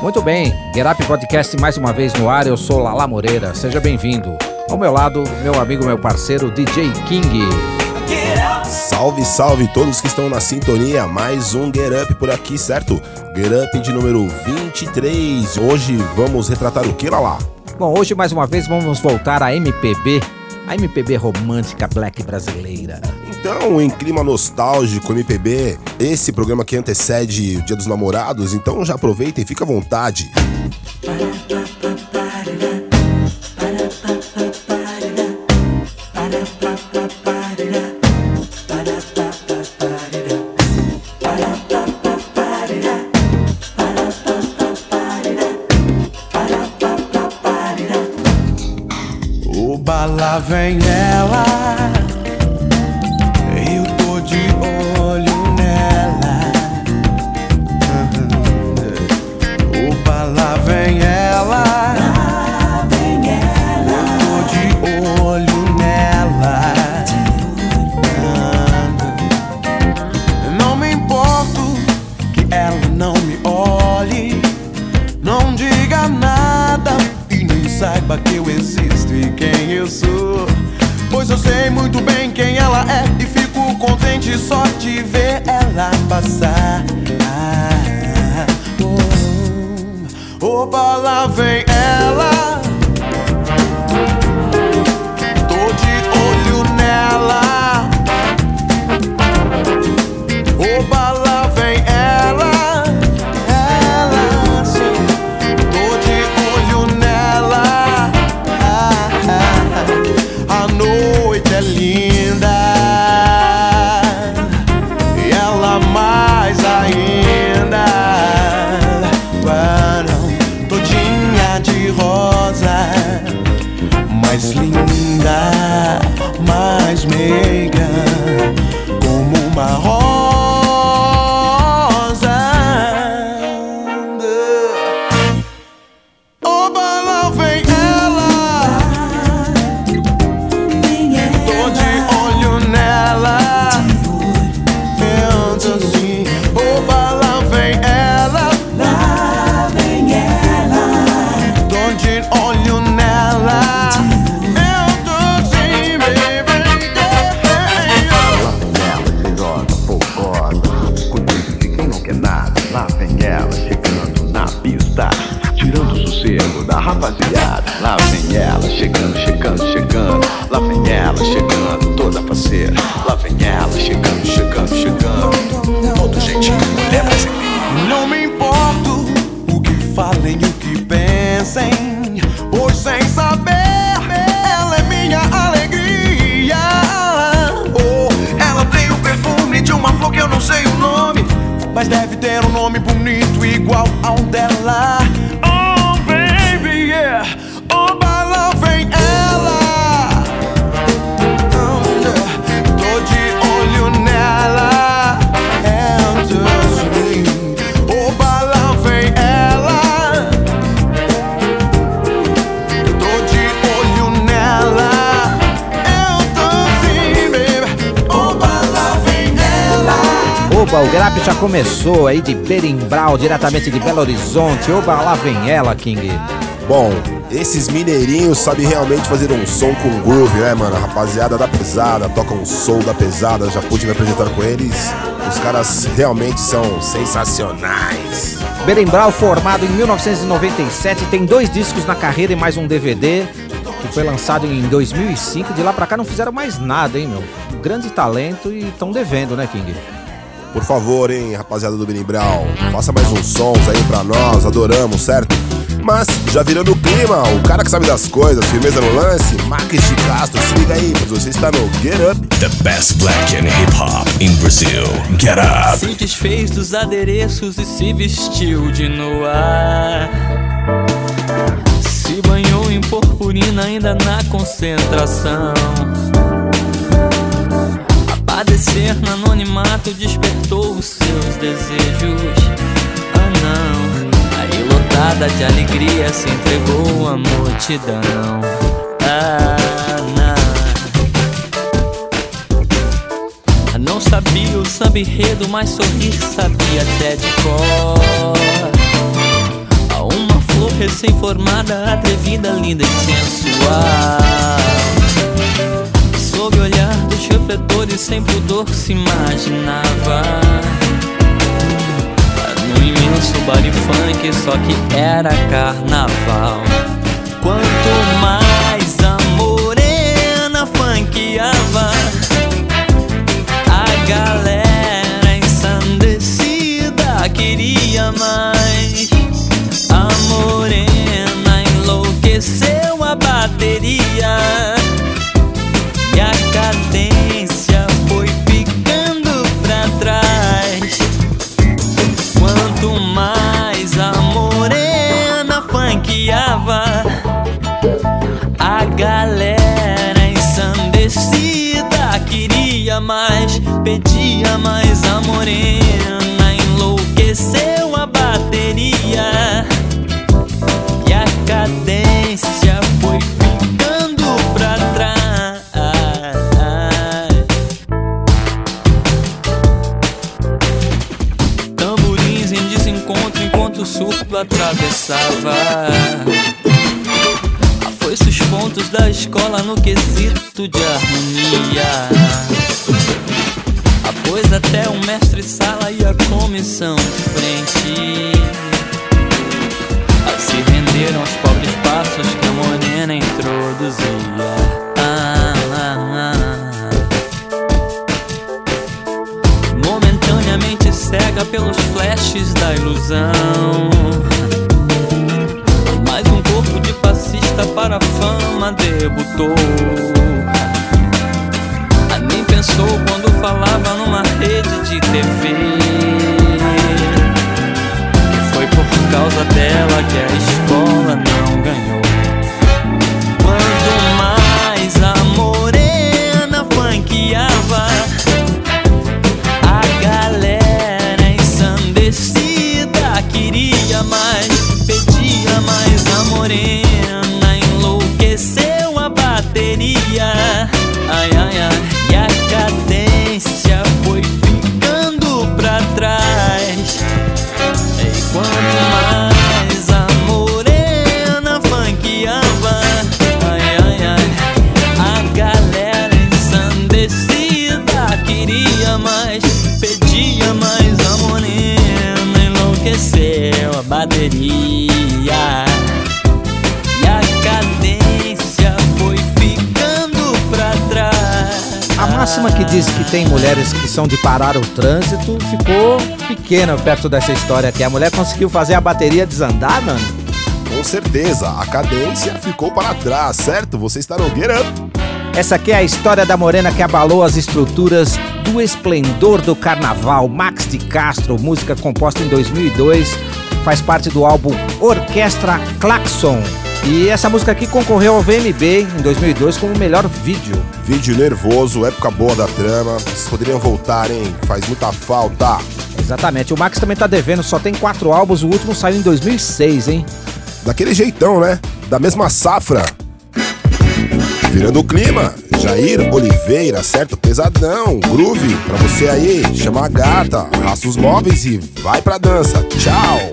Muito bem, Get Up Podcast mais uma vez no ar, eu sou Lala Moreira, seja bem-vindo. Ao meu lado, meu amigo, meu parceiro DJ King. Salve, salve todos que estão na sintonia, mais um Get Up por aqui, certo? Get Up de número 23. Hoje vamos retratar o que, Lala? Bom, hoje mais uma vez vamos voltar à MPB, a MPB romântica black brasileira. Então, em clima nostálgico, MPB, esse programa que antecede o Dia dos Namorados, então já aproveita e fica à vontade. Oba, lá vem ela. Só de ver ela passar. Ah, oh, oba, lá vem ela. Ela, chegando na pista Tirando o sossego da rapaziada. Lá vem ela, chegando, chegando, chegando. Lá vem ela, chegando, toda parceira Lá vem ela, chegando, chegando, chegando. Todo jeitinho, bonito igual ao dela. Oba, o Up já começou aí de Berimbau, diretamente de Belo Horizonte. Oba, lá vem ela, King. Bom, esses mineirinhos sabem realmente fazer um som com groove, né, mano? A rapaziada da pesada, toca um soul da pesada, já pude me apresentar com eles. Os caras realmente são sensacionais. Berimbau, formado em 1997, tem dois discos na carreira e mais um DVD, que foi lançado em 2005. De lá pra cá não fizeram mais nada, hein, meu? Grande talento e estão devendo, né, King? Por favor, hein, rapaziada do Benimbral, faça mais uns sons aí pra nós, adoramos, certo? Mas, já virando o clima, o cara que sabe das coisas, firmeza no lance, Marques de Castro, se liga aí, pois você está no Get Up. The best black and hip hop in Brazil. Get up. Se desfez dos adereços e se vestiu de noir. Se banhou em purpurina ainda na concentração. A padecer no anonimato despertou os seus desejos. Ah não, aí lotada de alegria se entregou à multidão. Ah, não. Não sabia o samba enredo, mas sorrir sabia até de cor. flor recém-formada, atrevida, linda e sensual. Dos refletores, sem pudor se imaginava. No imenso baile funk, só que era carnaval. Quanto mais a morena funkeava, a galera ensandecida queria mais. A morena enlouqueceu a bateria de parar o trânsito ficou pequena perto dessa história aqui. A mulher conseguiu fazer a bateria desandar, mano? Com certeza, a cadência ficou para trás, certo? Você está Up. Essa aqui é a história da morena que abalou as estruturas do esplendor do carnaval. Max de Castro, música composta em 2002, faz parte do álbum Orquestra Claxon. E essa música aqui concorreu ao VMB em 2002 como melhor vídeo. Vídeo nervoso, época boa da trama. Vocês poderiam voltar, hein? Faz muita falta. Exatamente, o Max também tá devendo, só tem quatro álbuns, o último saiu em 2006, hein? Daquele jeitão, né? Da mesma safra. Virando o clima, Jair Oliveira, certo? Pesadão, groove, pra você aí, chama a gata, arrasta os móveis e vai pra dança. Tchau!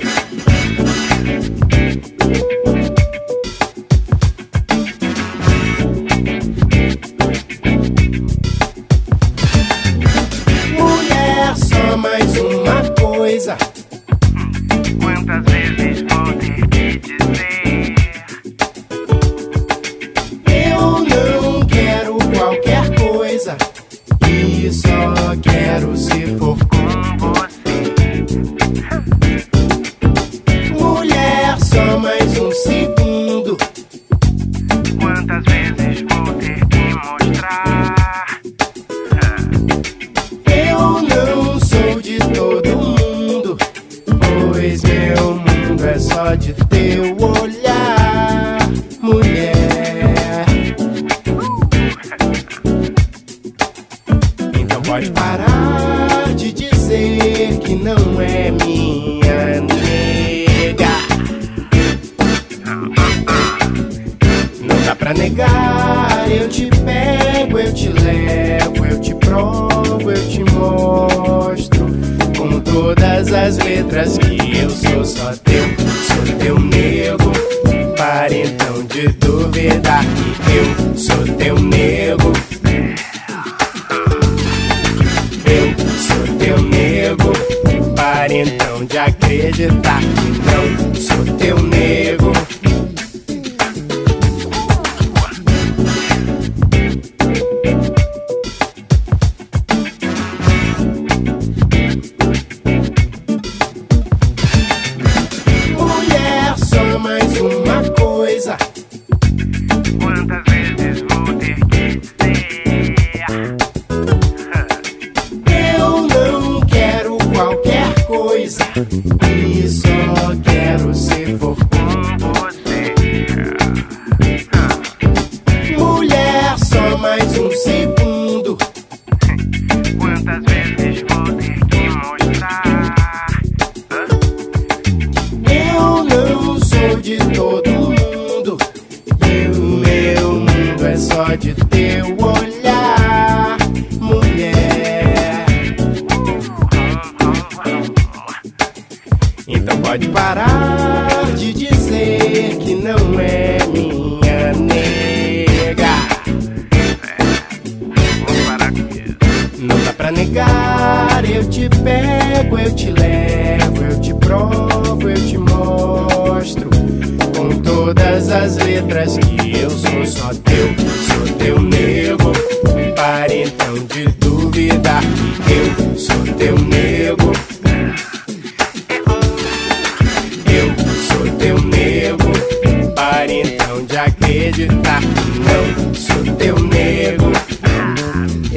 Não sou teu pode parar de dizer que não é minha nega. Vamos parar com isso. Não dá pra negar, eu te pego, eu te levo, eu te provo, eu te mostro. Com todas as letras que eu sou só teu, sou teu nego. Pare então de duvidar que eu sou teu nego.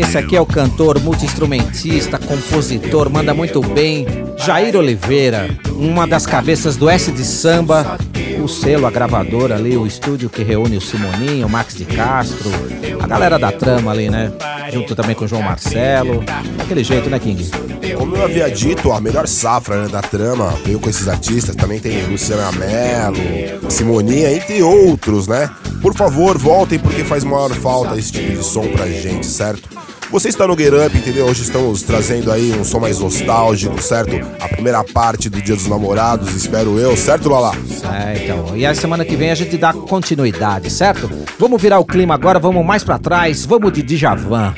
Esse aqui é o cantor, multi-instrumentista, compositor, manda muito bem. Jair Oliveira, uma das cabeças do S de Samba, o selo, a gravadora ali, o estúdio que reúne o Simoninho, o Max de Castro, a galera da trama ali, né? Junto também com o João Marcelo. Daquele jeito, né, King? Como eu havia dito, a melhor safra né, da trama veio com esses artistas. Também tem Luciana Mello, Simoninha, entre outros, né? Por favor, voltem porque faz maior falta esse tipo de som pra gente, certo? Você está no Get Up, entendeu? Hoje estamos trazendo aí um som mais nostálgico, certo? A primeira parte do Dia dos Namorados, espero eu, certo, Lala? É, então. E a semana que vem a gente dá continuidade, certo? Vamos virar o clima agora, vamos mais pra trás, vamos de Djavan.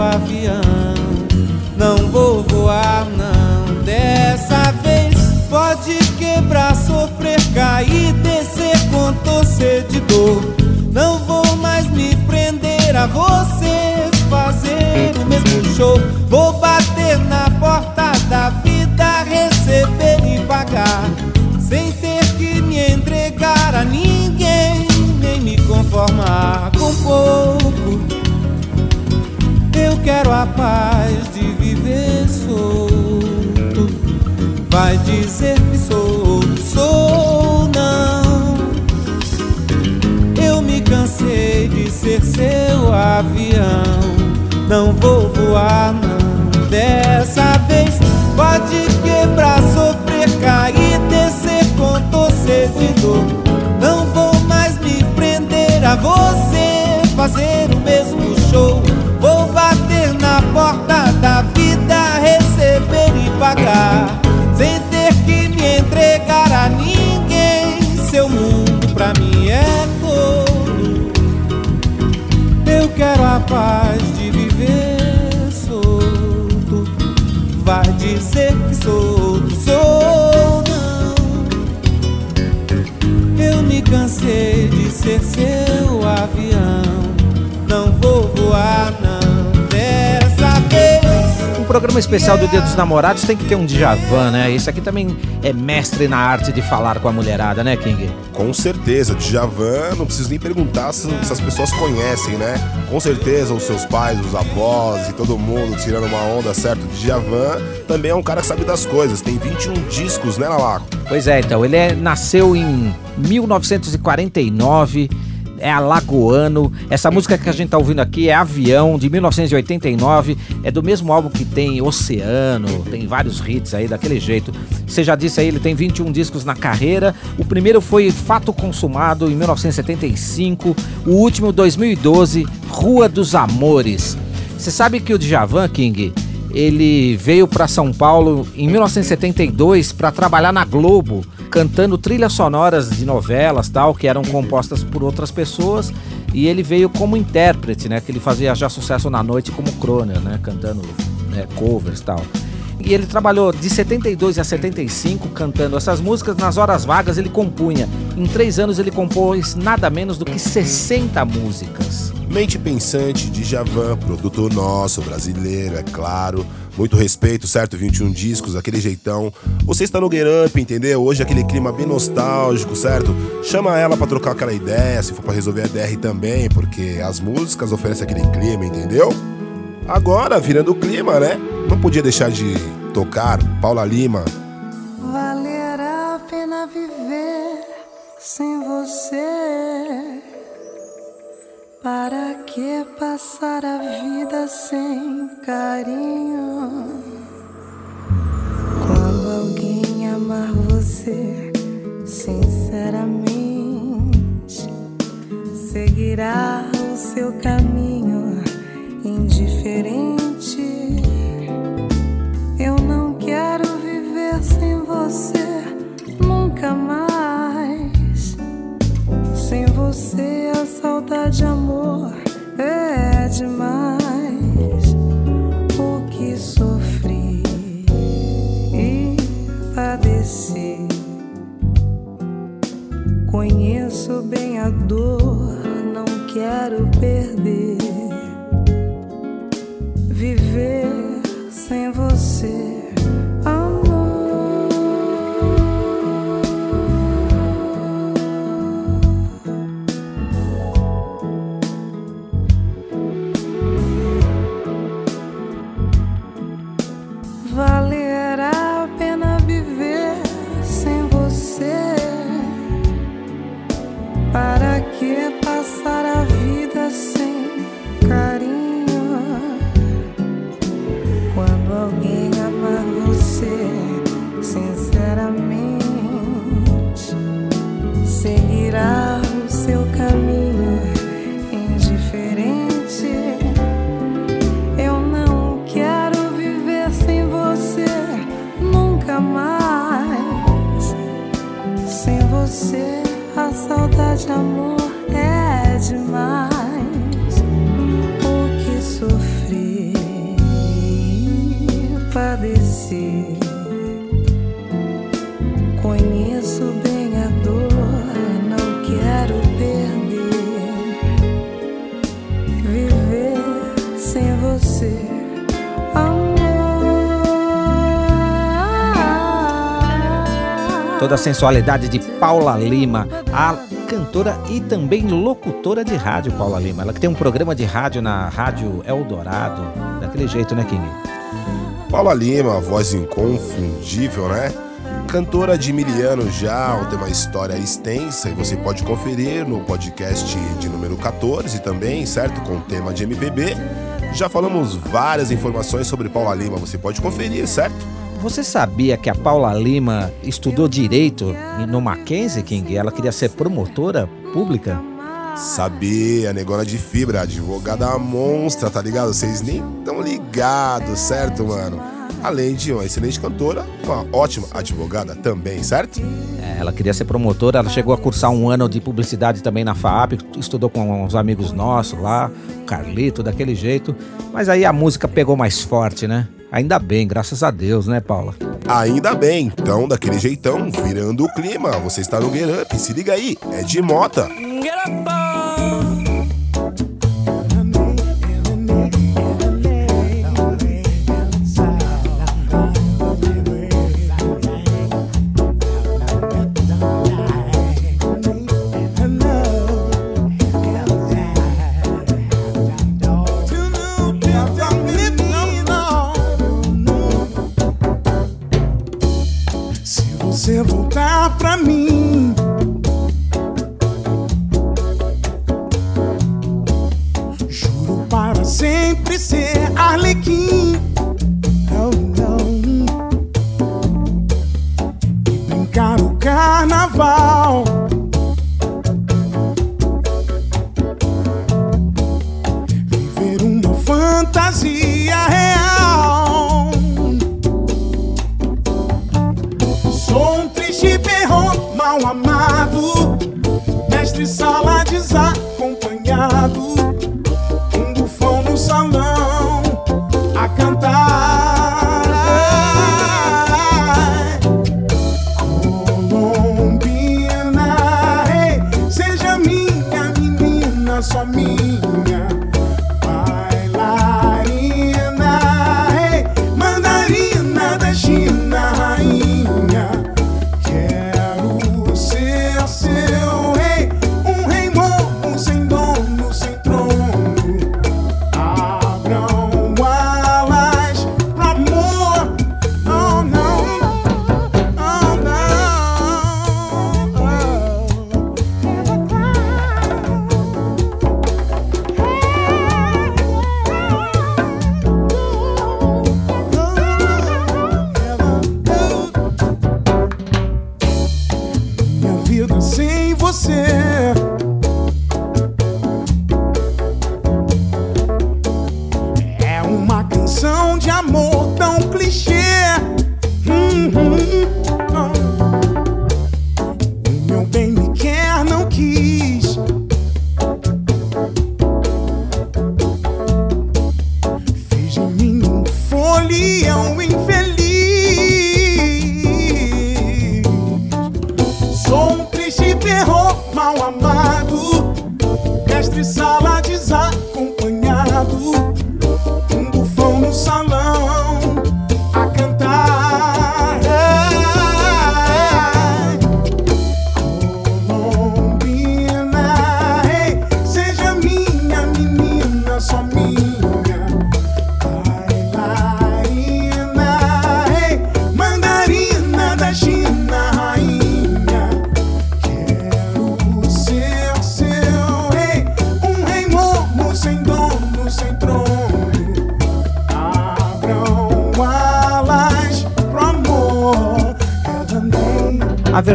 Avião. Não vou voar, não. Dessa vez pode quebrar, sofrer, cair, descer com torcer de dor. Não vou mais me prender a você, fazer o mesmo show. Vou bater na porta da vida, receber e pagar sem ter que me entregar a ninguém, nem me conformar com pouco. Eu quero a paz de viver solto. Vai dizer que sou sou não. Eu me cansei de ser seu avião. Não vou voar, não. Dessa vez pode quebrar, sofrer, cair, descer com de dor. Não vou mais me prender a você, fazer ser seu programa especial do Dia dos Namorados tem que ter um Djavan, né? Esse aqui também é mestre na arte de falar com a mulherada, né, King? Com certeza, Djavan, não preciso nem perguntar se, se as pessoas conhecem, né? Com certeza os seus pais, os avós e todo mundo tirando uma onda, certo? Djavan também é um cara que sabe das coisas, tem 21 discos, né, Lalaco? Pois é, então, ele é- nasceu em 1949, é alagoano. Essa música que a gente tá ouvindo aqui é Avião, de 1989. É do mesmo álbum que tem Oceano, tem vários hits aí daquele jeito. Você já disse aí, ele tem 21 discos na carreira. O primeiro foi Fato Consumado, em 1975. O último, 2012, Rua dos Amores. Você sabe que o Djavan King ele veio para São Paulo em 1972 para trabalhar na Globo, cantando trilhas sonoras de novelas tal que eram compostas por outras pessoas. E ele veio como intérprete, né? Que ele fazia já sucesso na noite como crooner, né? Cantando né, covers tal. E ele trabalhou de 72 a 75 cantando essas músicas. Nas horas vagas ele compunha. Em três anos ele compôs nada menos do que 60 músicas. Mente pensante, Djavan, produtor nosso, brasileiro, é claro. Muito respeito, certo? 21 discos, aquele jeitão. Você está no Get Up, entendeu? Hoje aquele clima bem nostálgico, certo? Chama ela pra trocar aquela ideia, se for pra resolver a DR também, porque as músicas oferecem aquele clima, entendeu? Agora, virando o clima, né? Não podia deixar de tocar Paula Lima. Valerá a pena viver sem você. Para que passar a vida sem carinho? Quando alguém amar você sinceramente, seguirá o seu caminho indiferente. Sem você a saudade, amor, é demais. Sensualidade de Paula Lima, a cantora e também locutora de rádio Paula Lima. Ela que tem um programa de rádio na Rádio Eldorado, daquele jeito, né, King? Paula Lima, voz inconfundível, né? Cantora de mil anos já, tem uma história extensa e você pode conferir no podcast de número 14 também, certo? Com o tema de MPB. Já falamos várias informações sobre Paula Lima, você pode conferir, certo? Você sabia que a Paula Lima estudou direito no Mackenzie, King? Ela queria ser promotora pública? Sabia, negona de fibra, advogada monstra, tá ligado? Vocês nem tão ligados, certo, mano? além de uma excelente cantora, uma ótima advogada também, certo? É, ela queria ser promotora, ela chegou a cursar um ano de publicidade também na FAAP, estudou com uns amigos nossos lá, Carlito, daquele jeito. Mas aí a música pegou mais forte, né? Ainda bem, graças a Deus, né, Paula? Ainda bem, então daquele jeitão, virando o clima, você está no Get Up, se liga aí, é de mota. Se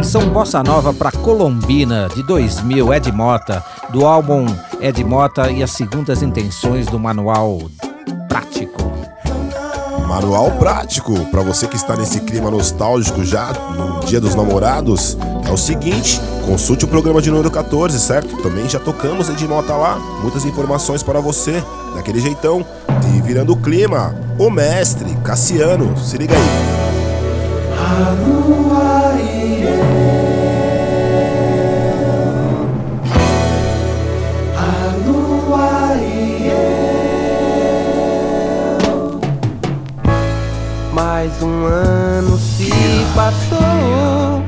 versão bossa nova para Colombina de 2000 Ed Mota, do álbum Ed Mota e as segundas intenções do manual prático. Manual prático para você que está nesse clima nostálgico já no Dia dos Namorados. É o seguinte, consulte o programa de número 14, certo? Também já tocamos de nota lá, muitas informações para você, daquele jeitão. E virando o clima, o mestre Cassiano, se liga aí. Mais um ano se passou.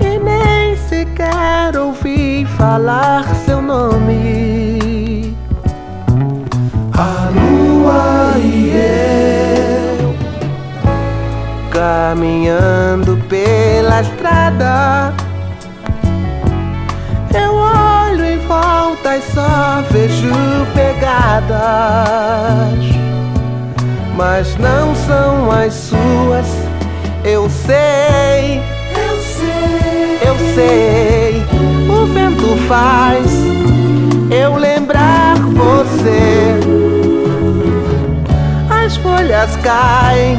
E nem sequer ouvi falar seu nome. A lua e eu Caminhando pela estrada. Eu olho em volta e só vejo pegadas mas não são as suas. Eu sei, eu sei, eu sei. O vento faz eu lembrar você. As folhas caem,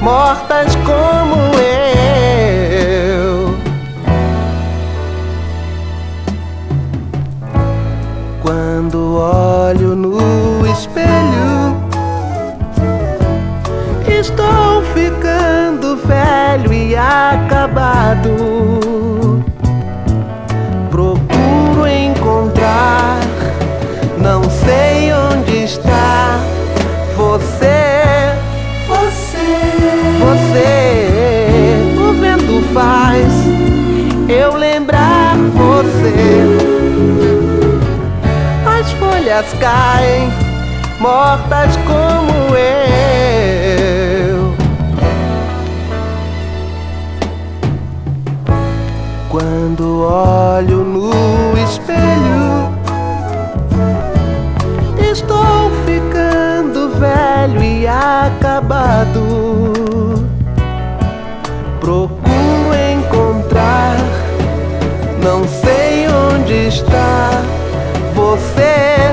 mortas como eu. Acabado. Procuro encontrar, não sei onde está você. Você, você, o vento faz eu lembrar você. As folhas caem, mortas como eu. Você,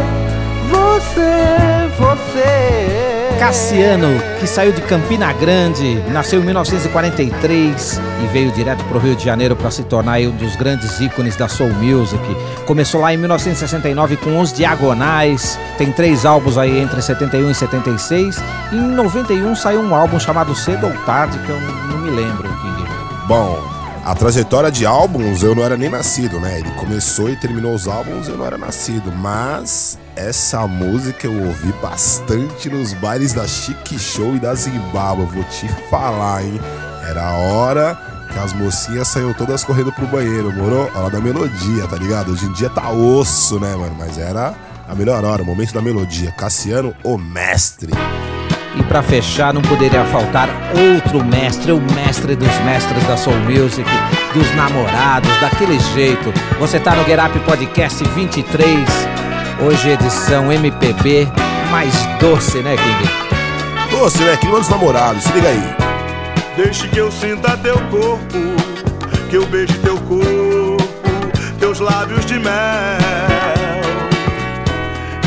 você, você. Cassiano, que saiu de Campina Grande, nasceu em 1943 e veio direto para o Rio de Janeiro para se tornar um dos grandes ícones da soul music. Começou lá em 1969 com Os Diagonais, tem três álbuns aí entre 71 e 76. E em 91 saiu um álbum chamado Cedo ou Tarde, que eu não me lembro, King. Bom, a trajetória de álbuns eu não era nem nascido, né? Ele começou e terminou os álbuns, eu não era nascido, mas essa música eu ouvi bastante nos bailes da Chique Show e da Zimbabwe, vou te falar, hein? Era a hora que as mocinhas saíam todas correndo pro banheiro, moro? Hora da melodia, tá ligado? Hoje em dia tá osso, né, mano? Mas era a melhor hora, o momento da melodia. Cassiano, o mestre. E para fechar, não poderia faltar outro mestre, o mestre dos mestres da Soul Music, dos namorados, daquele jeito. Você tá no Get Up Podcast 23, hoje edição MPB, mais doce, né, King? Doce, né? Clima dos namorados, se liga aí. Deixe que eu sinta teu corpo, que eu beije teu corpo, teus lábios de mel.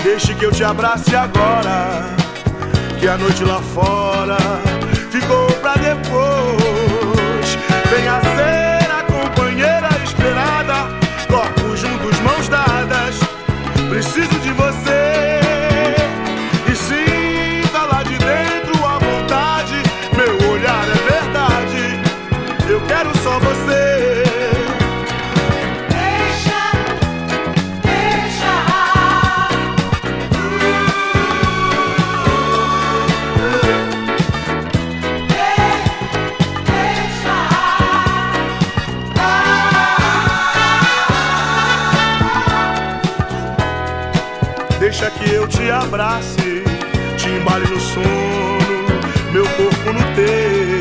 Deixe que eu te abrace agora, que a noite lá fora ficou pra depois. Abrace, te embale no sono, meu corpo no teu.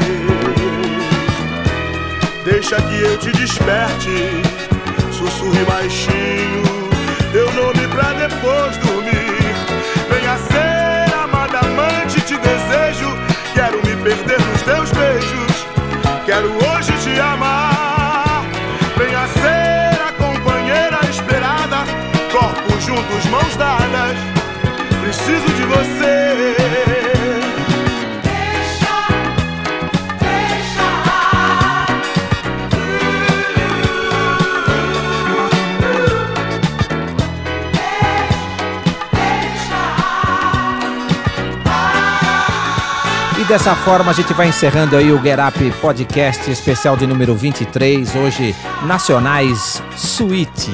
Deixa que eu te desperte, sussurre baixinho, teu nome pra depois dormir. Venha ser amada amante, te desejo, quero me perder nos teus beijos, quero hoje dessa forma a gente vai encerrando aí o Get Up Podcast especial de número 23, hoje Nacionais Suite,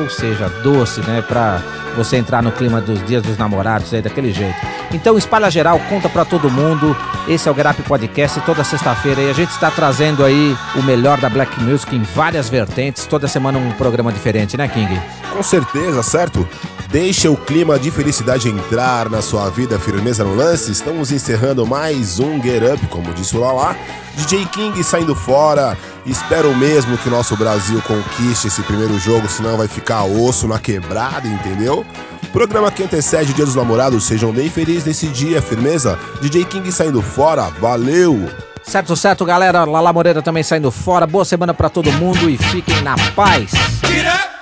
ou seja, doce, né, pra você entrar no clima dos dias dos namorados aí daquele jeito. Então espalha geral, conta pra todo mundo. Esse é o Up Podcast toda sexta-feira e a gente está trazendo aí o melhor da Black Music em várias vertentes, toda semana um programa diferente, né, King? Com certeza, certo? Deixa o clima de felicidade entrar na sua vida, firmeza no lance. Estamos encerrando mais um Get Up, como disse o Lala. DJ King saindo fora. Espero mesmo que o nosso Brasil conquiste esse primeiro jogo, senão vai ficar osso na quebrada, entendeu? Programa que antecede o Dia dos Namorados, sejam bem felizes nesse dia, firmeza? DJ King saindo fora, valeu! Certo, certo, galera. Lala Moreira também saindo fora. Boa semana pra todo mundo e fiquem na paz. Up!